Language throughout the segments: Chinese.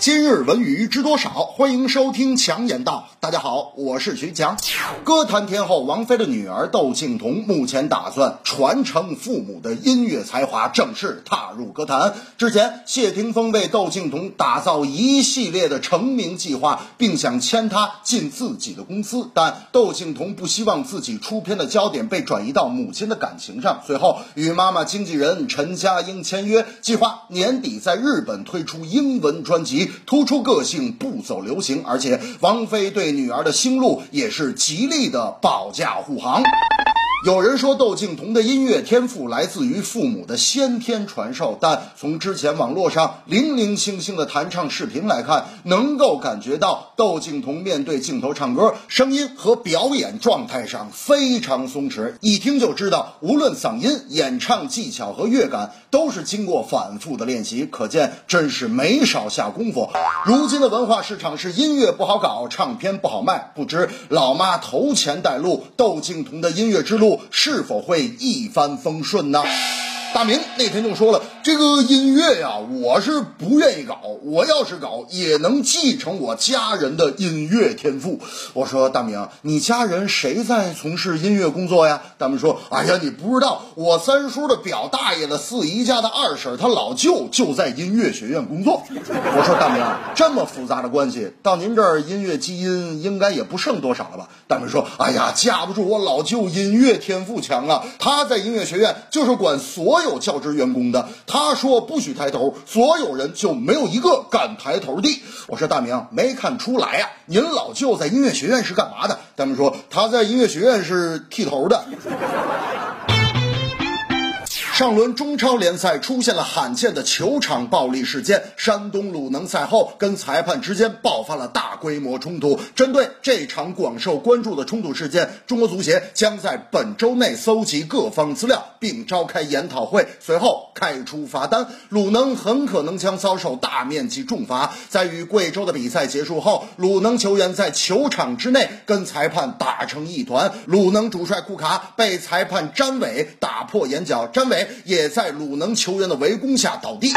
今日文娱知多少？欢迎收听强言道。大家好，我是徐强。歌坛天后王菲的女儿窦靖童目前打算传承父母的音乐才华，正式踏入歌坛。之前，谢霆锋为窦靖童打造一系列的成名计划，并想签她进自己的公司，但窦靖童不希望自己出片的焦点被转移到母亲的感情上。随后，与妈妈经纪人陈嘉英签约，计划年底在日本推出英文专辑。突出个性，不走流行，而且王菲对女儿的星路也是极力的保驾护航。有人说窦靖童的音乐天赋来自于父母的先天传授，但从之前网络上零零星星的弹唱视频来看，能够感觉到窦靖童面对镜头唱歌，声音和表演状态上非常松弛，一听就知道，无论嗓音、演唱技巧和乐感，都是经过反复的练习，可见真是没少下功夫。如今的文化市场是音乐不好搞，唱片不好卖，不知老妈投钱带路，窦靖童的音乐之路。是否会一帆风顺呢？大明那天就说了，这个音乐呀，我是不愿意搞。我要是搞，也能继承我家人的音乐天赋。我说大明，你家人谁在从事音乐工作呀？大明说，哎呀，你不知道，我三叔的表大爷的四姨家的二婶，他老舅就在音乐学院工作。我说大明，这么复杂的关系，到您这儿音乐基因应该也不剩多少了吧？大明说，哎呀，架不住我老舅音乐天赋强啊，他在音乐学院就是管所。所有教职员工的，他说不许抬头，所有人就没有一个敢抬头的。我说大明没看出来啊，您老舅在音乐学院是干嘛的？他们说他在音乐学院是剃头的。上轮中超联赛出现了罕见的球场暴力事件，山东鲁能赛后跟裁判之间爆发了大规模冲突。针对这场广受关注的冲突事件，中国足协将在本周内搜集各方资料，并召开研讨会，随后开出罚单。鲁能很可能将遭受大面积重罚。在与贵州的比赛结束后，鲁能球员在球场之内跟裁判打成一团，鲁能主帅库卡被裁判詹伟打破眼角，詹伟。也在鲁能球员的围攻下倒地。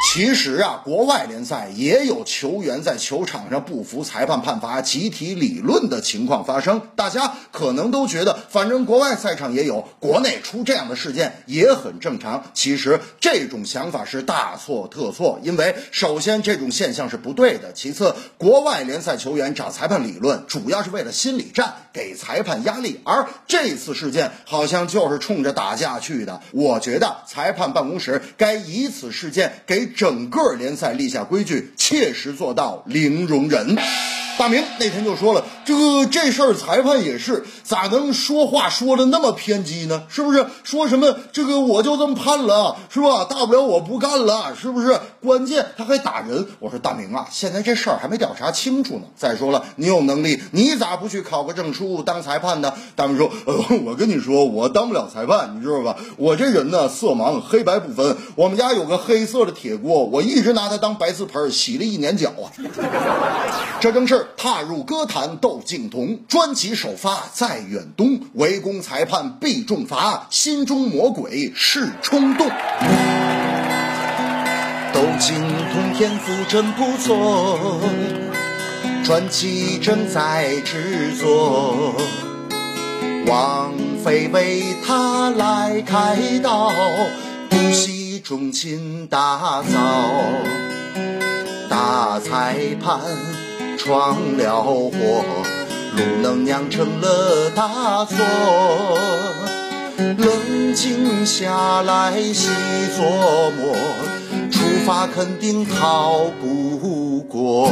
其实啊，国外联赛也有球员在球场上不服裁判判罚、集体理论的情况发生。大家可能都觉得，反正国外赛场也有，国内出这样的事件也很正常。其实这种想法是大错特错，因为首先这种现象是不对的，其次国外联赛球员找裁判理论主要是为了心理战，给裁判压力，而这次事件好像就是冲着打架去的。我觉得裁判办公室该以此事件给。整个联赛立下规矩，切实做到零容忍。大明那天就说了，这个这事儿裁判也是咋能说话说的那么偏激呢？是不是说什么这个我就这么判了，是吧？大不了我不干了，是不是？关键他还打人。我说大明啊，现在这事儿还没调查清楚呢。再说了，你有能力，你咋不去考个证书当裁判呢？大明说，呃，我跟你说，我当不了裁判，你知道吧？我这人呢，色盲，黑白不分。我们家有个黑色的铁锅，我一直拿它当白瓷盆洗了一年脚啊。这正事儿。踏入歌坛，窦靖童专辑首发在远东，围攻裁判必重罚，心中魔鬼是冲动。窦靖童天赋真不错，专辑正在制作，王菲为他来开刀，不惜重金打造大裁判。闯了祸，路能酿成了大错。冷静下来细琢磨，出发肯定逃不过。